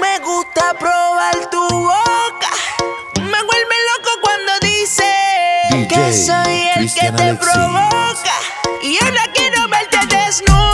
Me gusta probar tu boca. Me vuelve loco cuando dice DJ que soy el Christian que te Alexis. provoca. Y ahora quiero verte desnudo.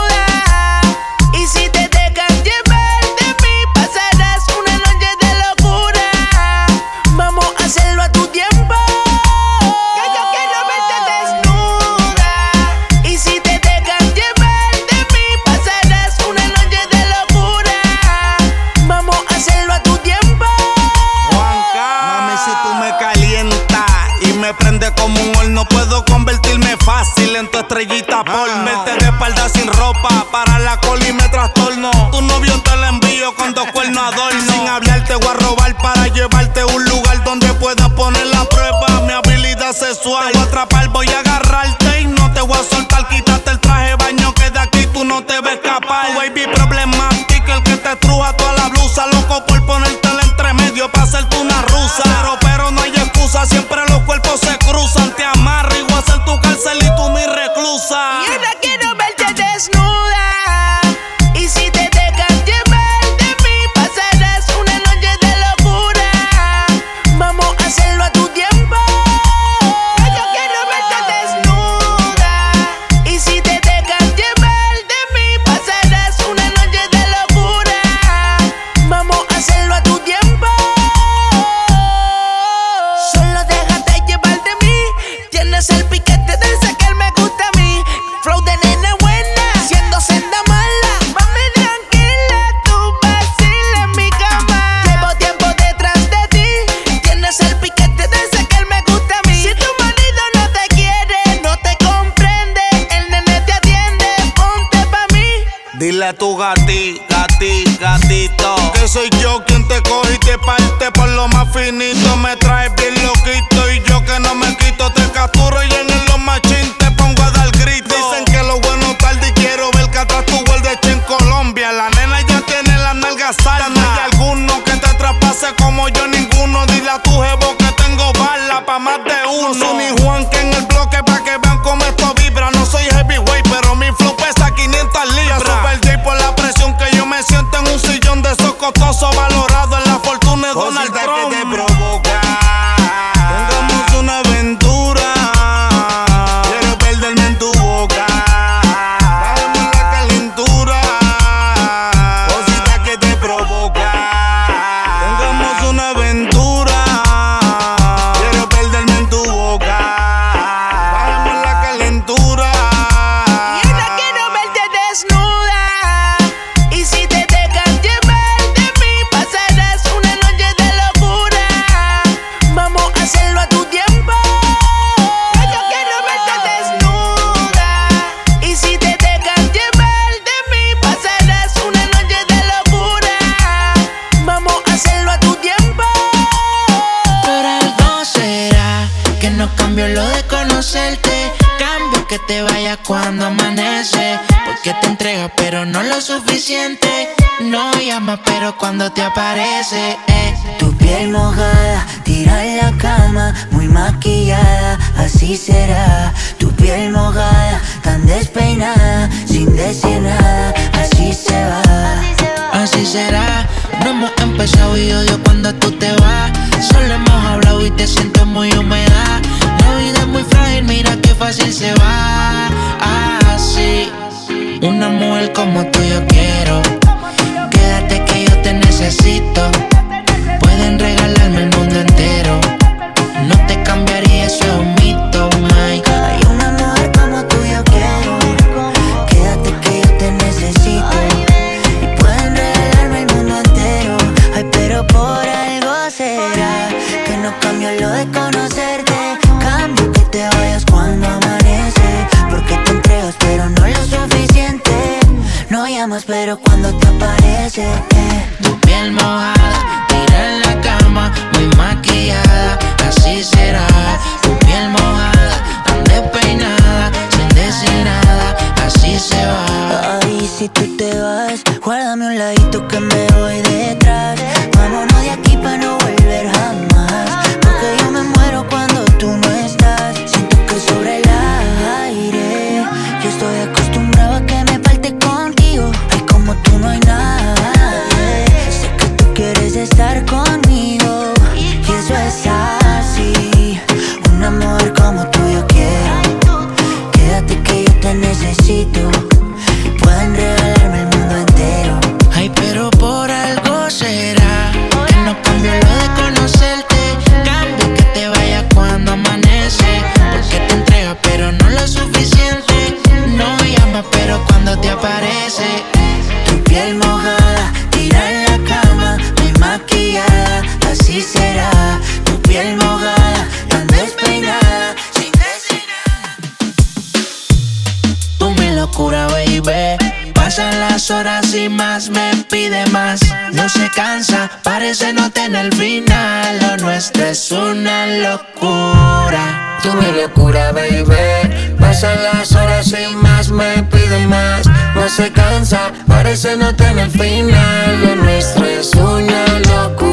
pasan las horas y más me pide más. No se cansa, parece no tener final. Lo nuestro es una locura. Tú mi locura, baby. Pasan las horas y más me pide más. No se cansa, parece no tener final. Lo nuestro es una locura.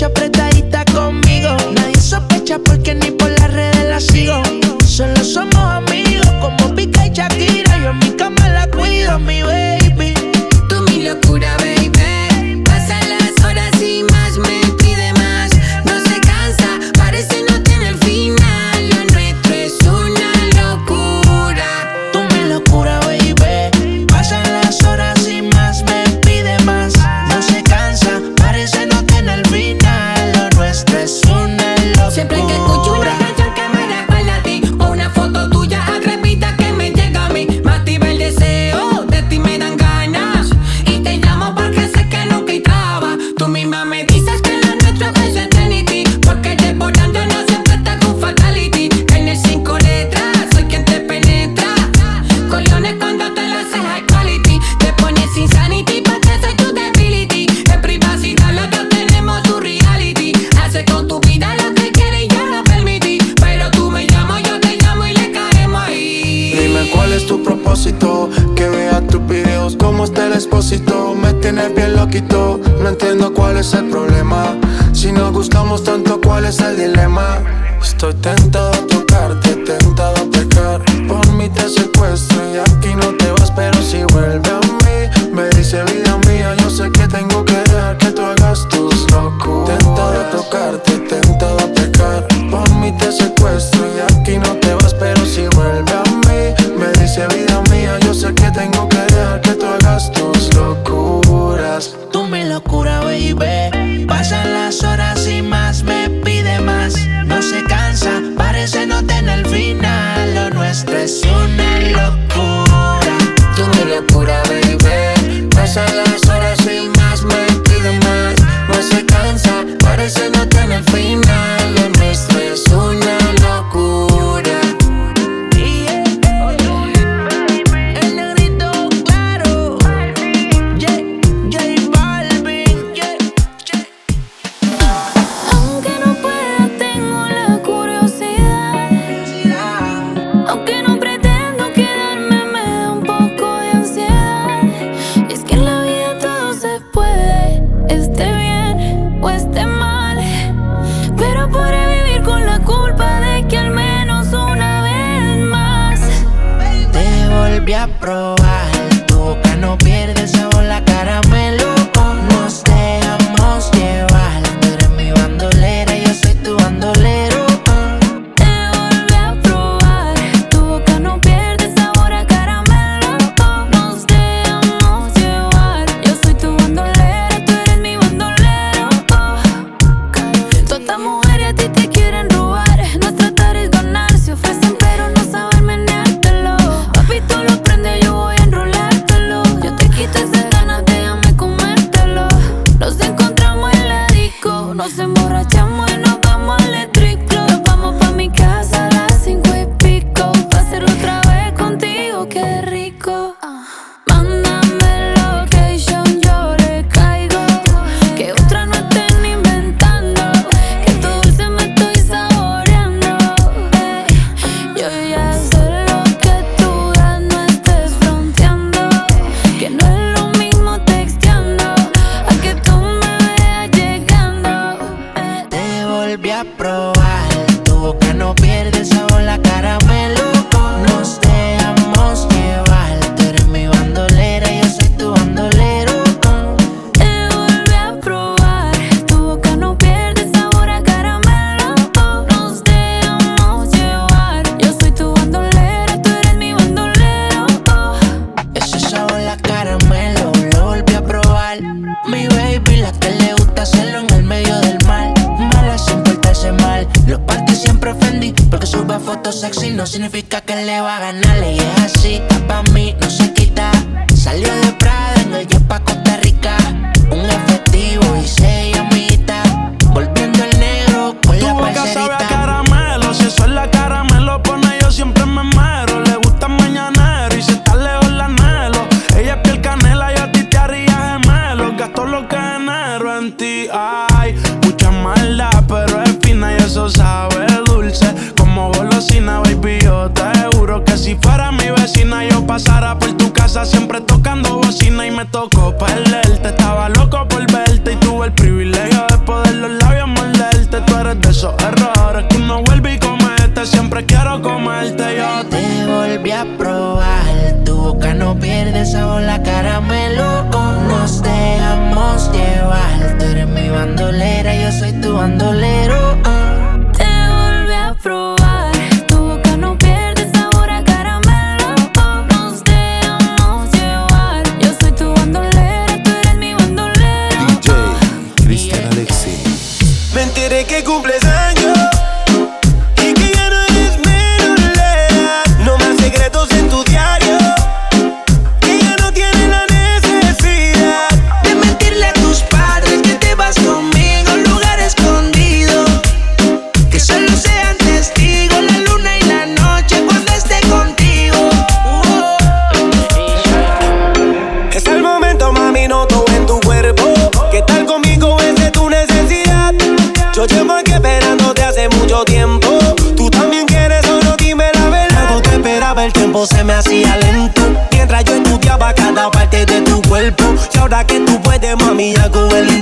noche apretadita conmigo. Nadie sospecha porque ni por las redes la sigo. Solo somos amigos como Pica y Shakira. Yo en mi cama la cuido, mi bebé. Que hago el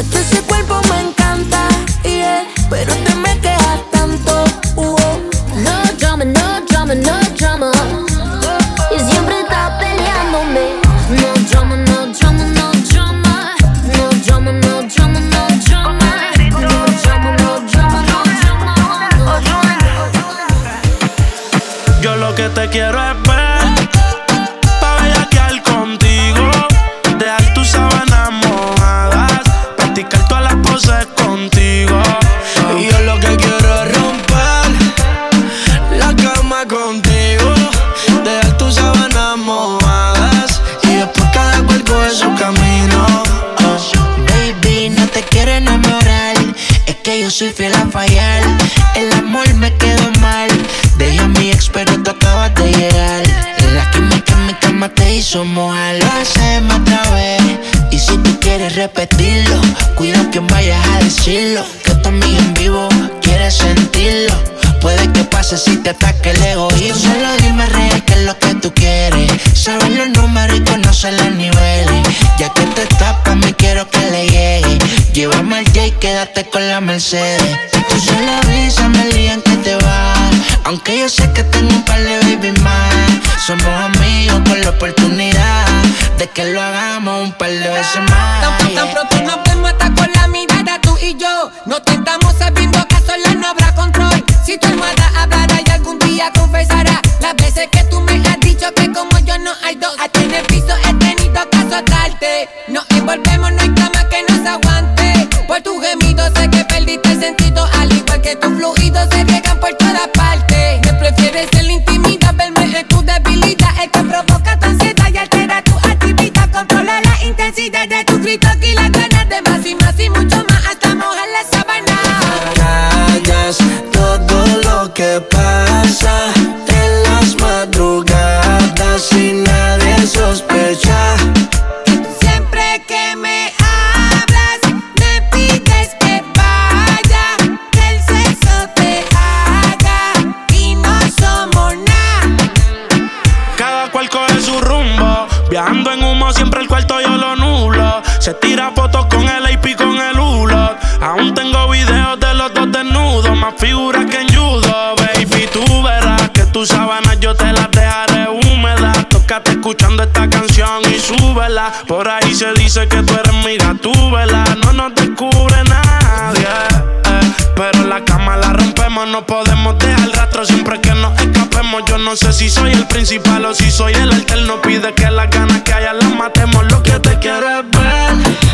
Este es el cuerpo me encanta. podemos dejar rastro siempre que nos escapemos. Yo no sé si soy el principal o si soy el alterno. Pide que las ganas que haya las matemos. Lo que te quieres ver.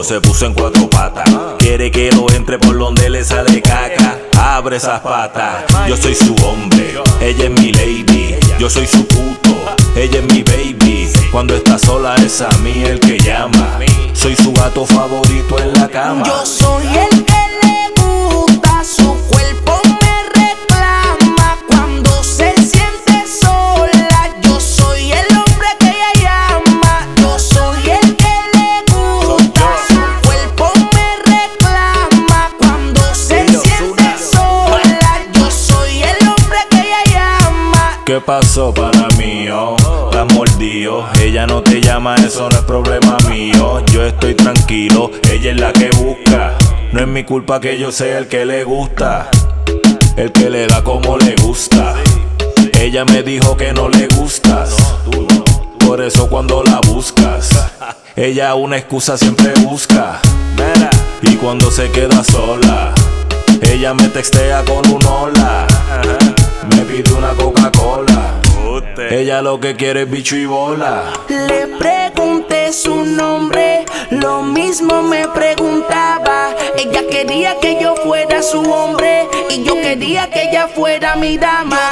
se puso en cuatro patas. Quiere que lo entre por donde le sale caca. Abre esas patas. Yo soy su hombre, ella es mi lady. Yo soy su puto, ella es mi baby. Cuando está sola es a mí el que llama. Soy su gato favorito en la cama. Yo soy el que. ella es la que busca. No es mi culpa que yo sea el que le gusta, el que le da como le gusta. Ella me dijo que no le gustas, por eso cuando la buscas, ella una excusa siempre busca. Y cuando se queda sola, ella me textea con un hola, me pide una Coca-Cola. Ella lo que quiere es bicho y bola. Le pregunté su nombre mismo me preguntaba. Ella quería que yo fuera su hombre y yo quería que ella fuera mi dama.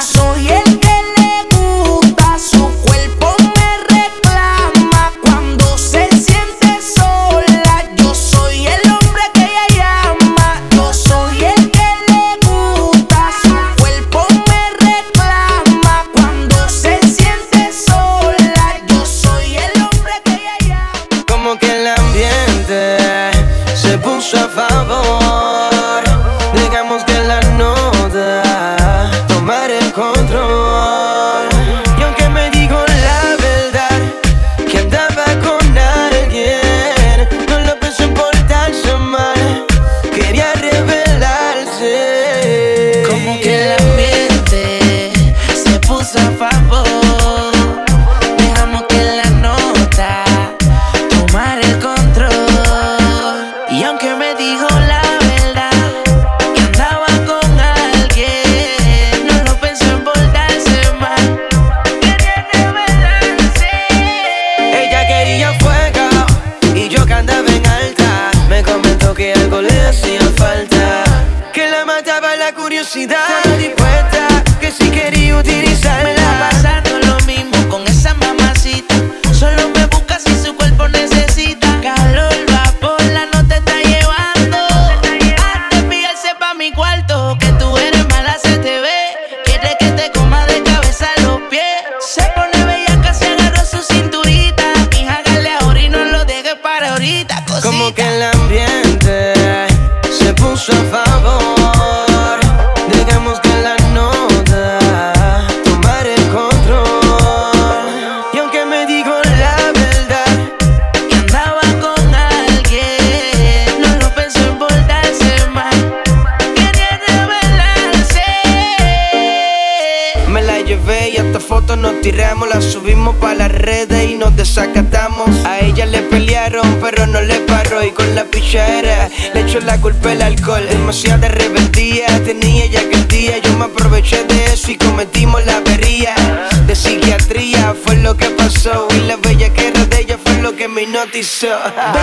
This shit.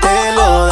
te lo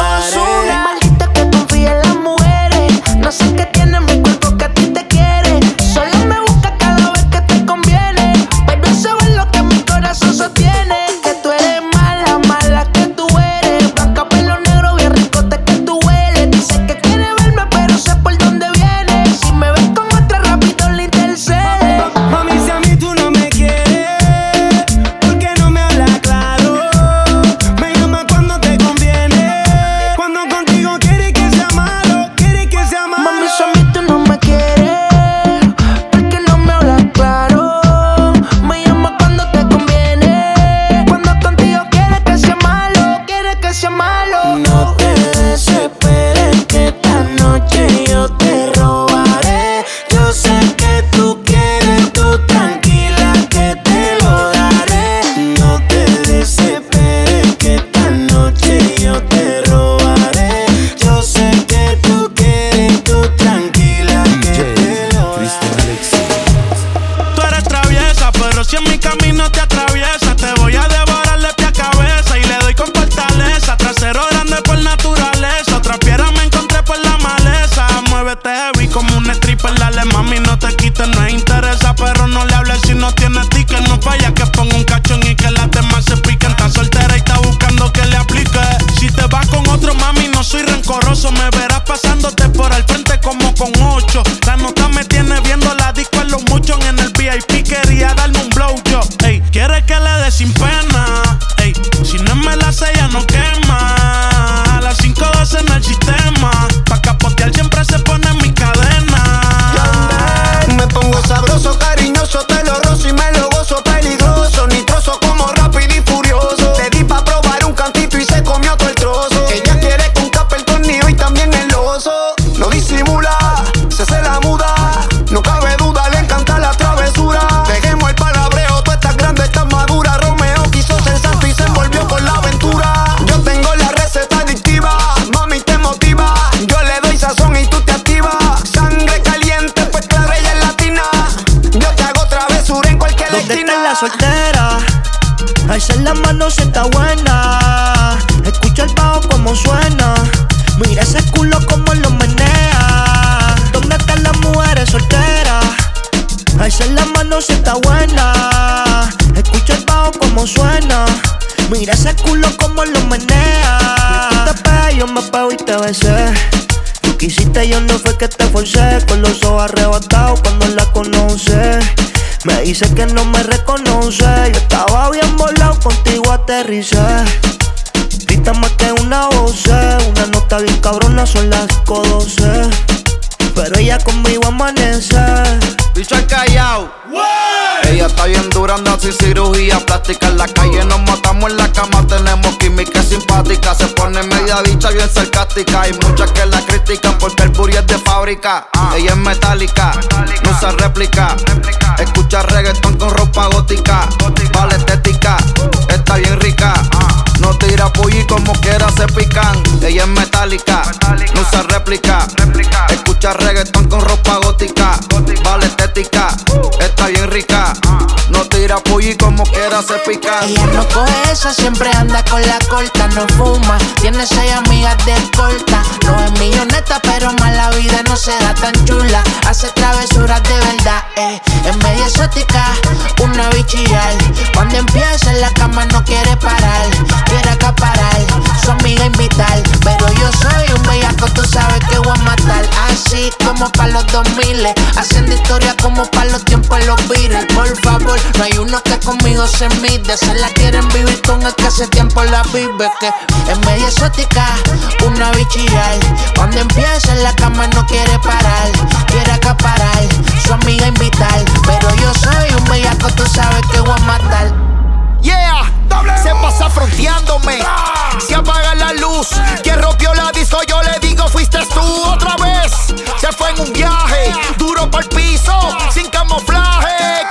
Con los ojos arrebatados cuando la conoce. Me dice que no me reconoce. Yo estaba bien volado, contigo aterricé. Grita más que una voz, una nota bien cabrona, son las 5:12. Pero ella conmigo amanece. Bicho al callao. Ella está bien dura, anda sin cirugía plástica. En la calle nos matamos en la cama, tenemos química simpática. Se pone media bicha bien sarcástica. Hay muchas que la critican porque el booty es de fábrica. Ella es metálica, no usa réplica. Escucha reggaeton con ropa gótica. Vale estética, está bien rica. No tira pollo como quiera se pican. Ella es metálica, no usa réplica. Escucha reggaeton con ropa gótica. Vale estética, está No tira pollo como quiera se pican. Ella no coge esa, siempre anda con la corta, no fuma, tiene seis amigas de corta. No es milloneta, pero más la vida no se da tan chula. Hace travesuras de verdad, eh. Es media exótica, una bichillar. Cuando empieza en la cama no quiere parar, quiere acaparar, su amiga invitar. Pero yo soy un bellaco, tú sabes que voy a matar. Así como para los 2000, haciendo historia como para los tiempos los. Por favor, no hay uno que conmigo se mide. Se la quieren vivir con el que hace tiempo la vive. Que es media exótica, una bichillar. Cuando empieza en la cama no quiere parar, quiere acaparar, su amiga invitar. Pero yo soy un bellaco, tú sabes que voy a matar. Yeah, se pasa fronteándome. Se apaga la luz. Quien rompió la disco, yo le digo, fuiste tú otra vez. Se fue en un viaje, duro por el piso, sin camuflaje,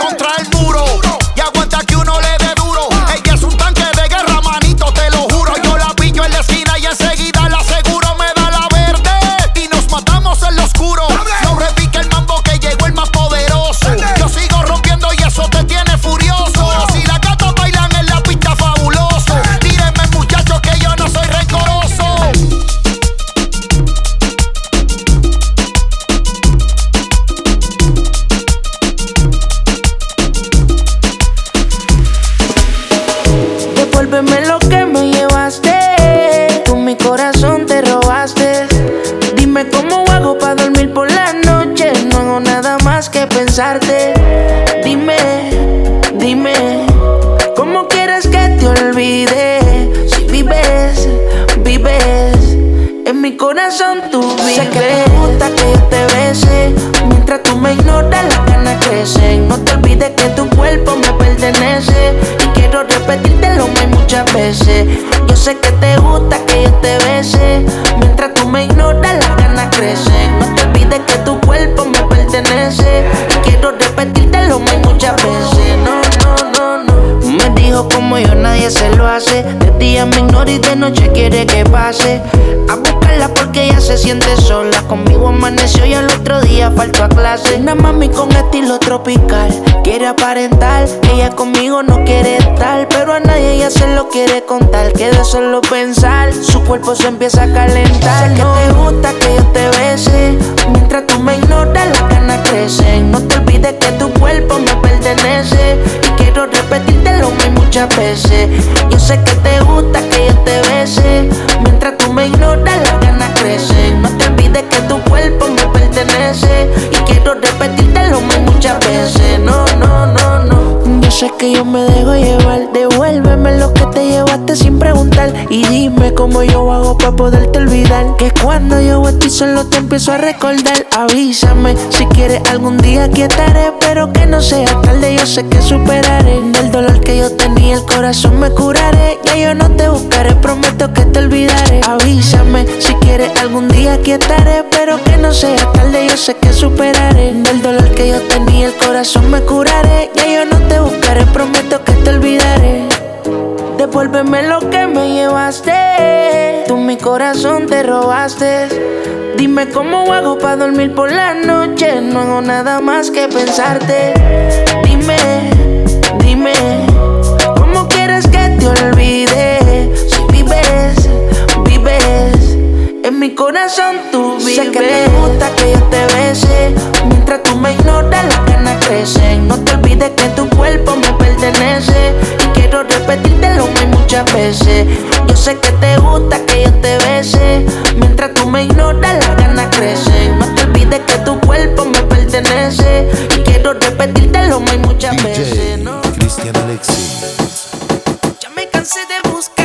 corazón tú vives. Sé que te gusta que yo te bese. Mientras tú me ignoras, las ganas crecen. No te olvides que tu cuerpo me pertenece. Y quiero repetírtelo hay muchas veces. Yo sé que te gusta que yo te bese. Mientras tú me ignoras, las ganas crecen. No te olvides que tu cuerpo me pertenece. Y quiero repetírtelo hay muchas veces. No, no, no, no. Me dijo como yo nadie se lo hace. De día me ignora y de noche quiere que pase. Día faltó a clase. Una mami con estilo tropical. Quiere aparentar ella conmigo no quiere estar. Pero a nadie ella se lo quiere contar. Que de solo pensar, su cuerpo se empieza a calentar. Sé que te gusta que yo te bese. Mientras tú me ignoras, las ganas crecen. No te olvides que tu cuerpo me pertenece. Y quiero repetírtelo muy muchas veces. Yo sé que te gusta que yo te bese. Mientras tú me ignoras, las ganas crecen. No te olvides que tu cuerpo me Y quiero repetírtelo muy muchas veces. No, no, no, no. Yo sé que yo me dejo llevar devolverme lo que te llevaste sin preguntar. Y dime cómo yo hago para poderte olvidar. Que cuando yo estoy solo te empiezo a recordar. Avísame si quieres algún día aquí estaré. Pero que no sea tarde, yo sé que superaré. Del dolor que yo tenía, el corazón me curaré. Ya yo no te buscaré, prometo que te olvidaré. Avísame si quieres algún día aquí estaré. Pero que no sea tarde, yo sé que superaré. Del dolor que yo tenía, el corazón me curaré. Ya yo no te buscaré, prometo que te olvidaré. Devuélveme lo que me llevaste. Tú mi corazón te robaste. Dime cómo hago para dormir por la noche. No hago nada más que pensarte. Dime, dime, ¿cómo quieres que te olvide? Si vives, vives, en mi corazón tú vives. Sé que te gusta que yo te bese mientras tú me ignoras la no te olvides que tu cuerpo me pertenece. Y quiero repetírtelo muy muchas veces. Yo sé que te gusta que yo te bese. Mientras tú me ignoras, las ganas crecen. No te olvides que tu cuerpo me pertenece. Y quiero repetírtelo muy muchas veces. ¿no? Cristian Alexis. Ya me cansé de buscar.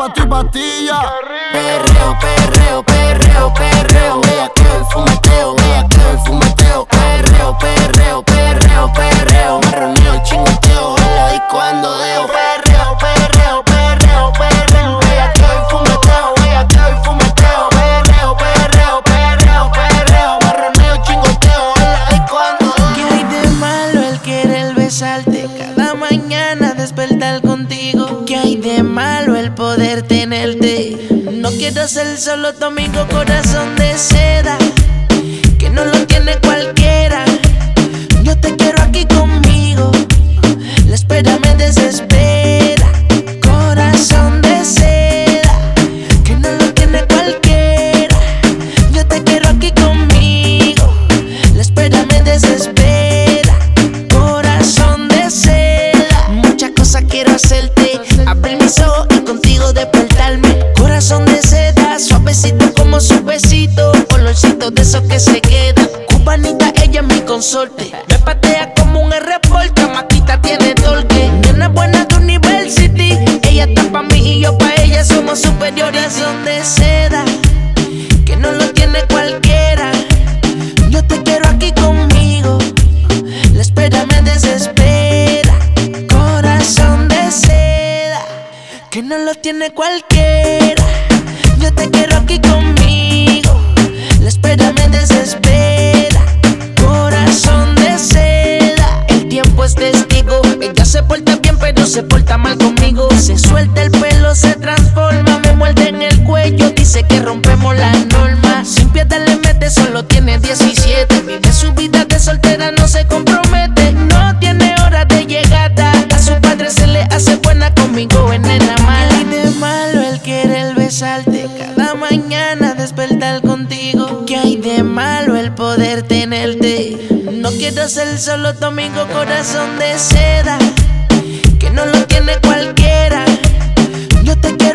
pa' ti, pastilla. Perreo, perreo. Quiero ser solo tu amigo, corazón de ser. No quiero ser solo tu amigo corazón de seda, que no lo tiene cualquiera. Yo te quiero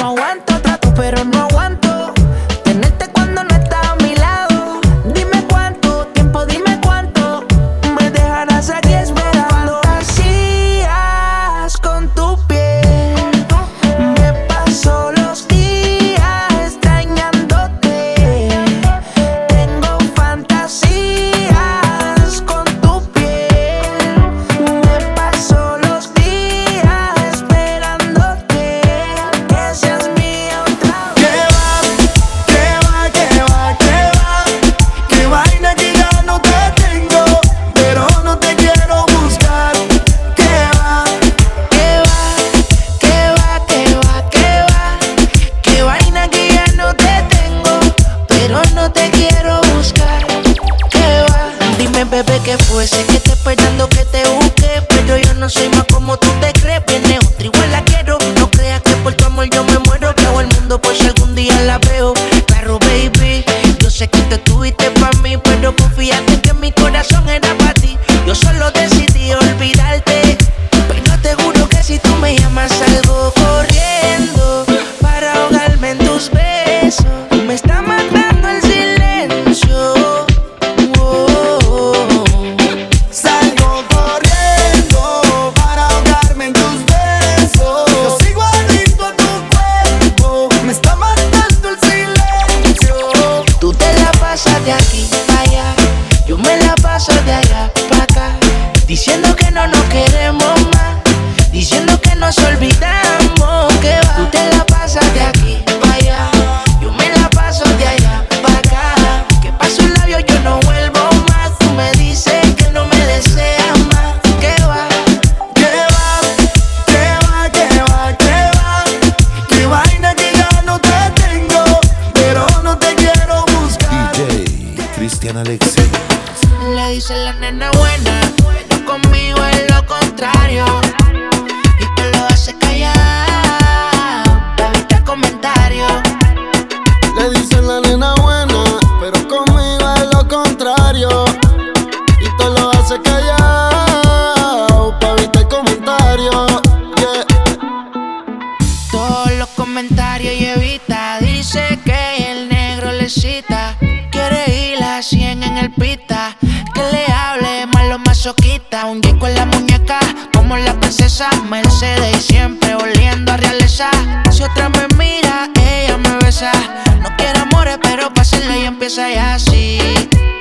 No aguanto trato, pero no aguanto.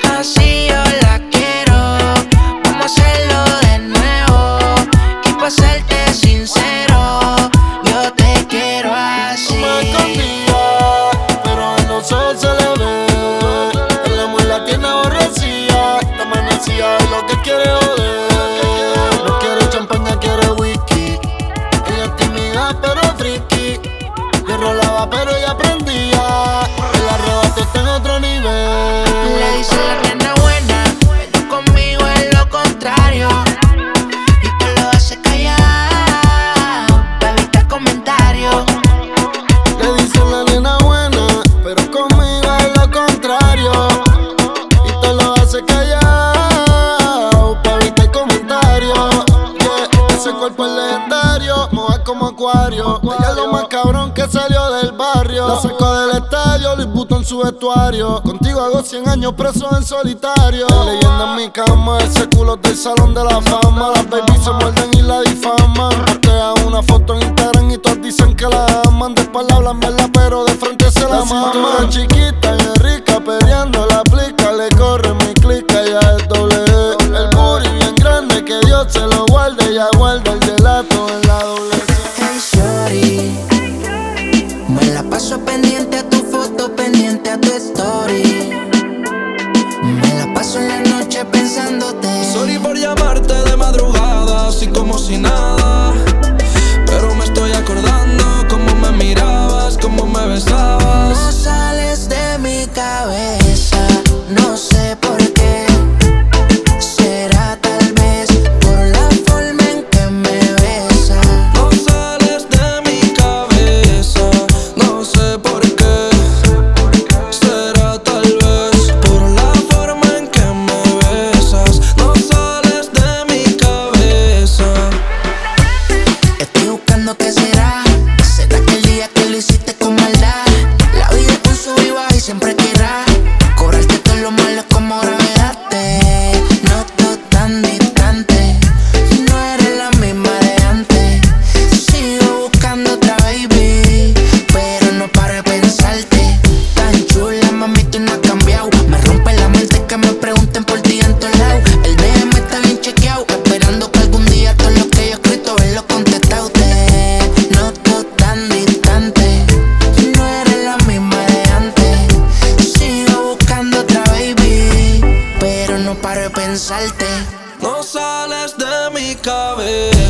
হাসি আর La saco del estadio, lo imputo en su vestuario. Contigo hago 100 años preso en solitario. Leyenda en mi cama, ese culo del salón de la fama. Las babies se muerden y la difaman. Postea una foto en Instagram y todas dicen que la aman. De espalda hablan verla, pero de frente se la, la chiquita y rica, peleando la plica. Le corre mi clica, ya es doble. E. El booty bien grande, que Dios se lo guarde, ya guarda el gelato. coming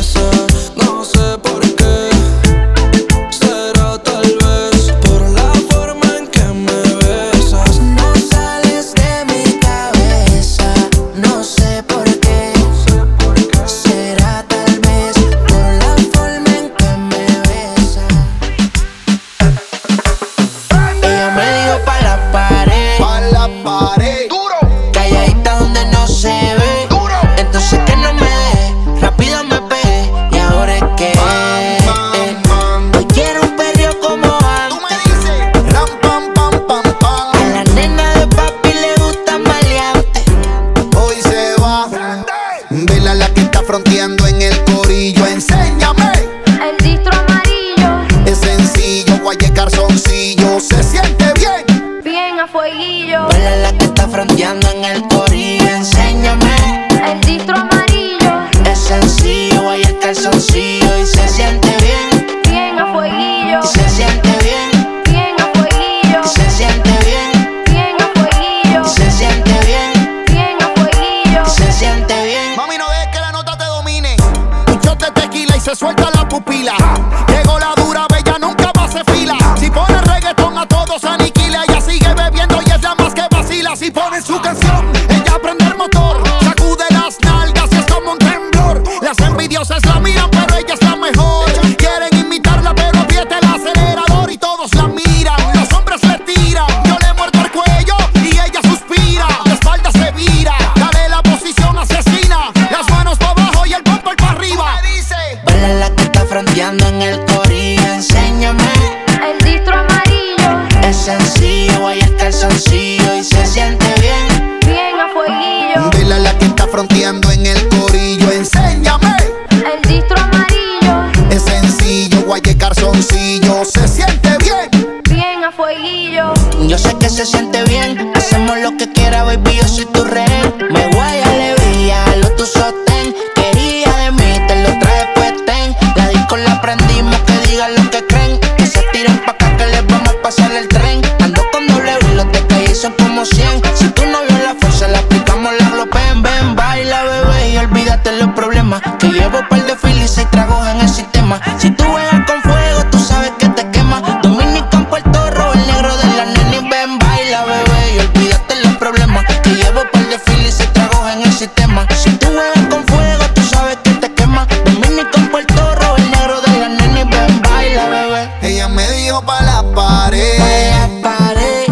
dijo pa' la pared. Pa la pared.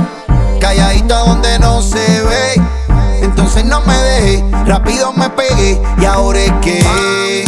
Donde no se ve. Entonces no me dejé, rápido me pegué. Y ahora es que. Ah,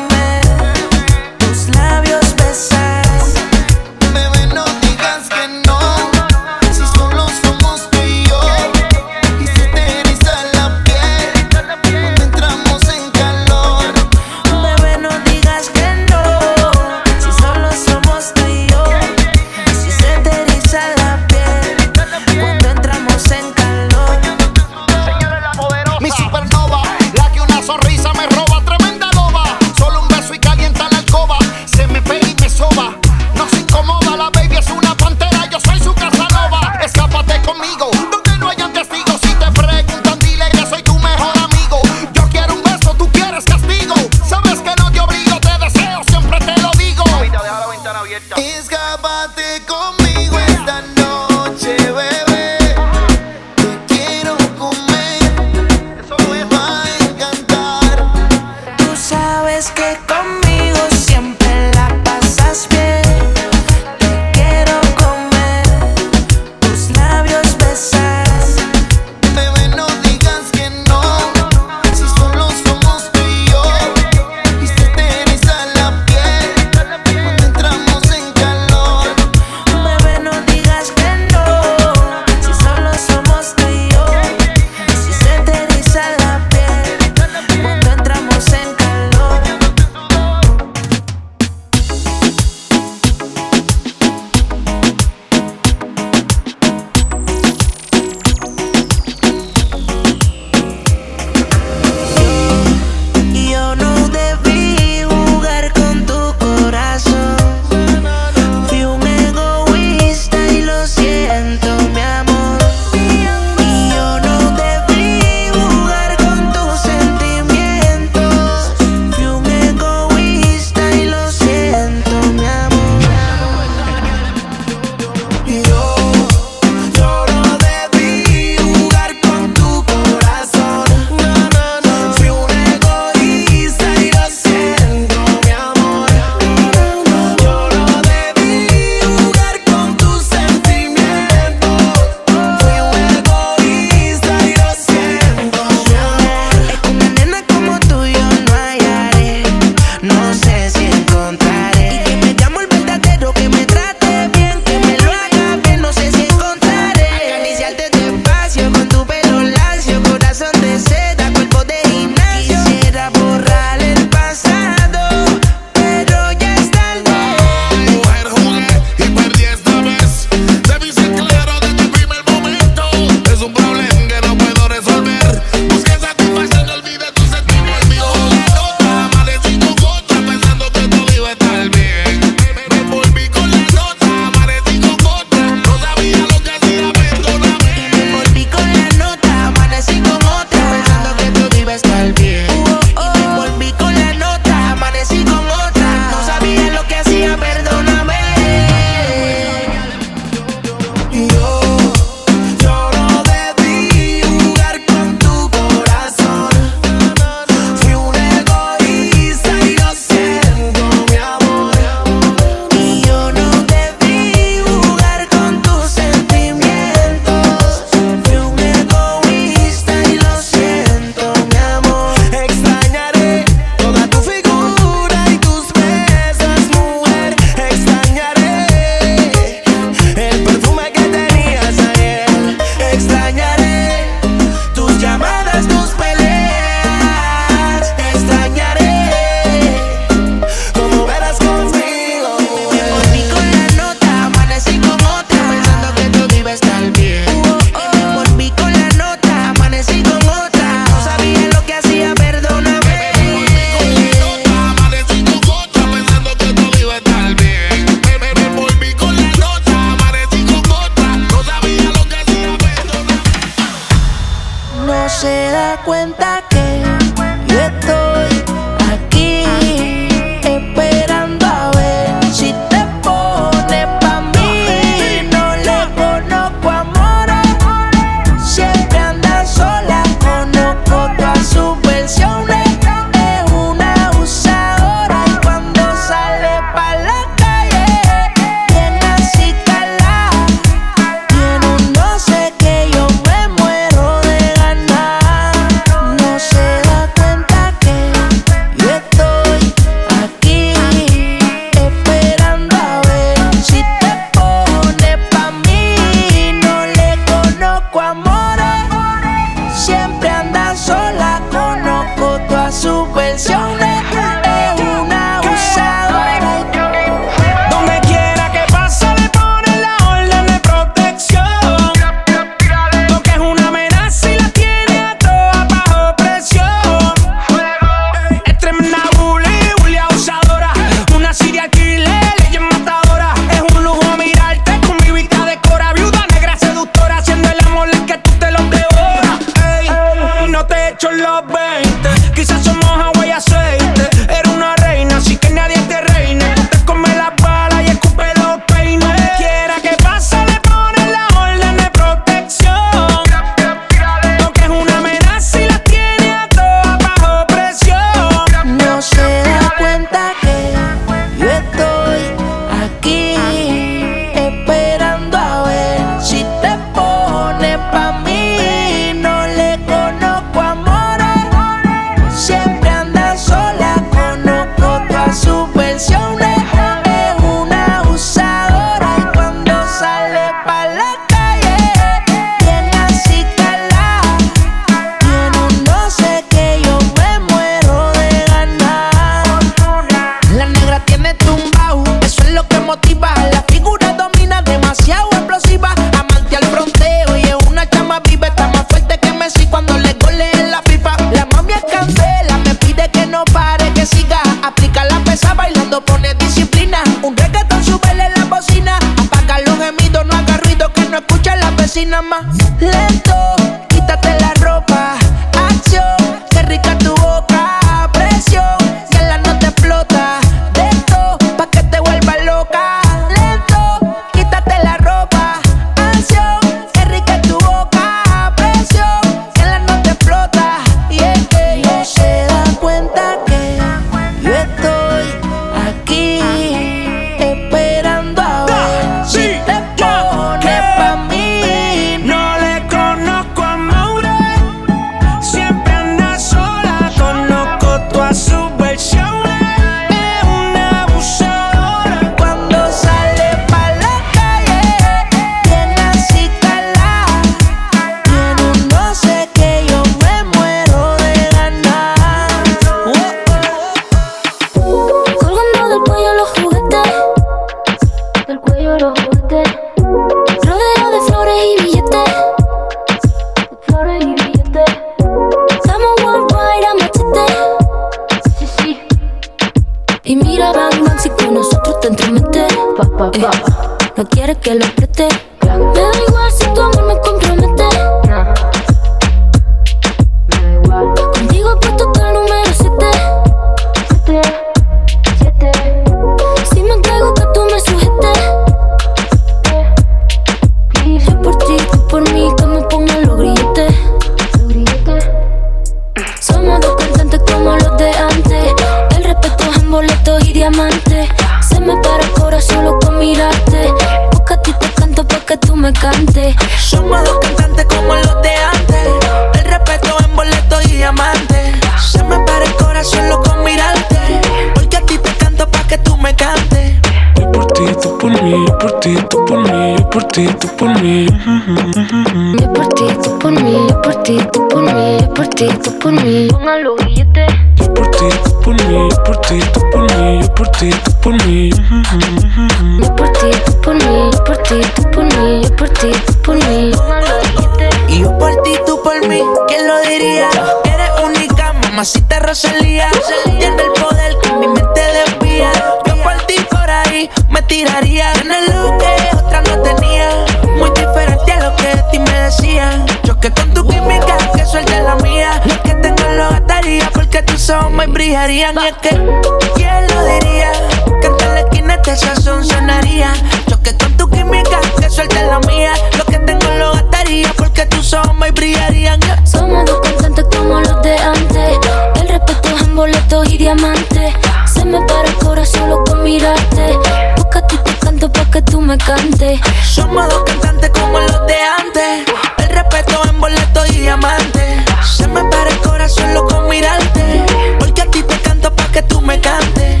Somos dos cantantes como los de antes. El respeto en boleto y diamante. Se me para el corazón loco mirarte. Porque a ti te canto pa' que tú me cantes.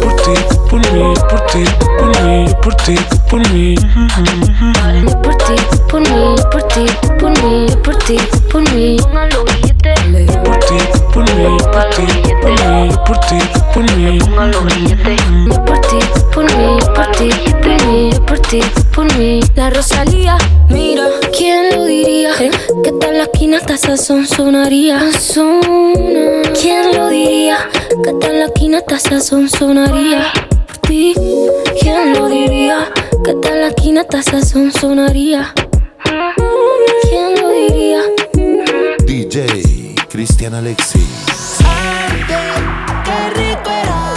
Por ti, por mí, por ti, por mí, por ti, por mí. Por ti, por mí, por ti, por mí, por ti, por mí. Rosalía. Mira, ¿quién lo diría? ¿Eh? Que tal la esquina hasta son sonaría. ¿Quién lo diría? Que tal la esquina hasta sonaría. Por ¿quién lo diría? Que tal la esquina hasta sonaría. ¿Quién lo diría? DJ Cristian Alexis. Ay, rico era.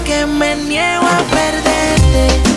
que me niego a perderte.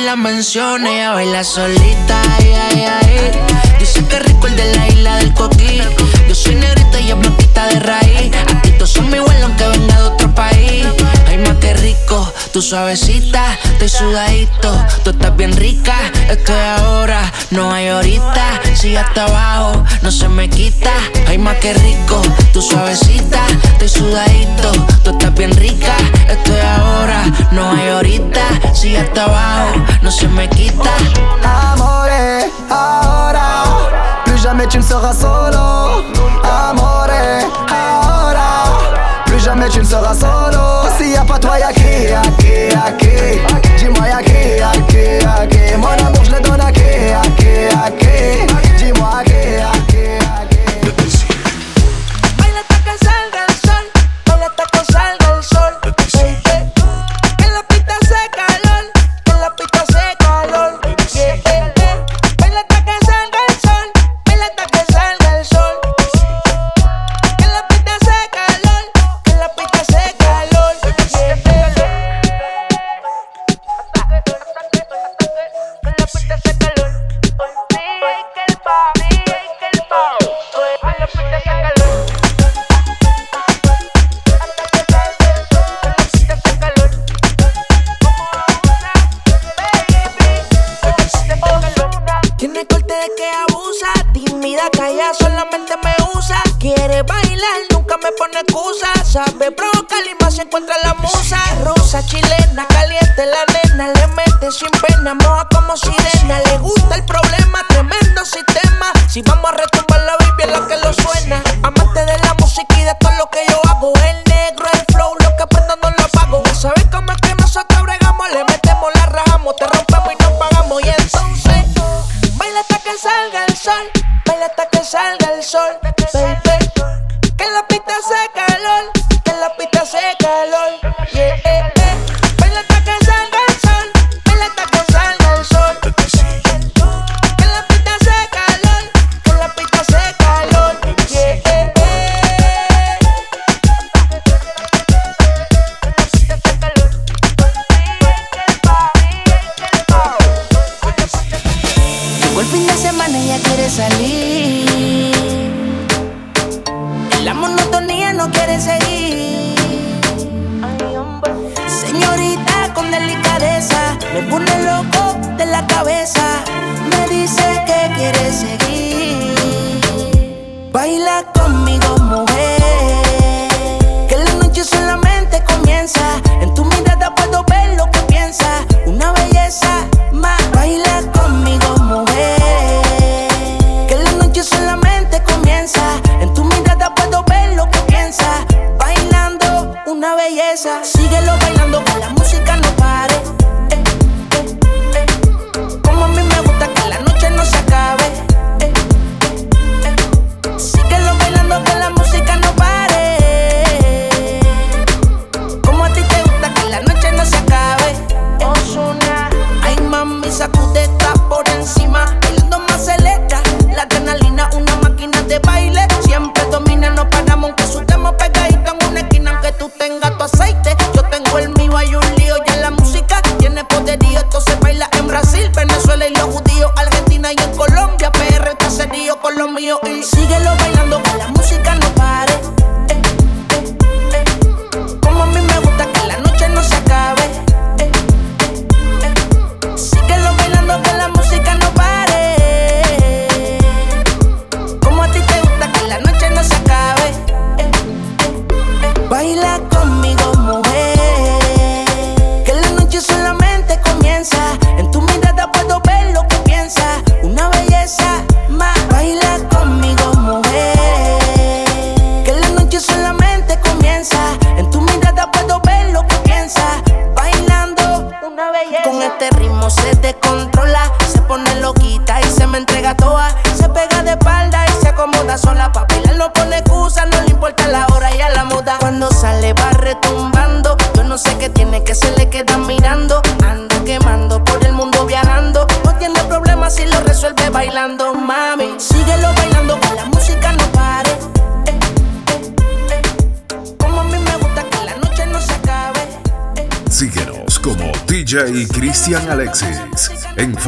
y la mencione. Ella baila solita, ay, ay, ay. Dice que rico el de la isla del coquí. Yo soy negrita y es blanquita de raíz. Aquí todos son mi vuelo aunque venga de otro país. Dime que rico, tú suavecita, estoy sudadito. Tú estás bien rica, estoy ahora, no hay horita. Sigue hasta abajo, no se me quita. Ay, más que rico, tú suavecita, estoy sudadito. Tú estás bien rica, estoy ahora, no hay horita. Sigue hasta abajo, no se me quita. Amore, ahora, plus jamais tu me seras solo. Amore, ahora jamais tu ne solo. S'il y a pas toi y'a qui, y'a qui, y'a qui Dis-moi y'a qui, y'a qui, y'a qui Mon amour je le donne à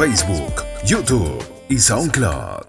Facebook, YouTube y SoundCloud.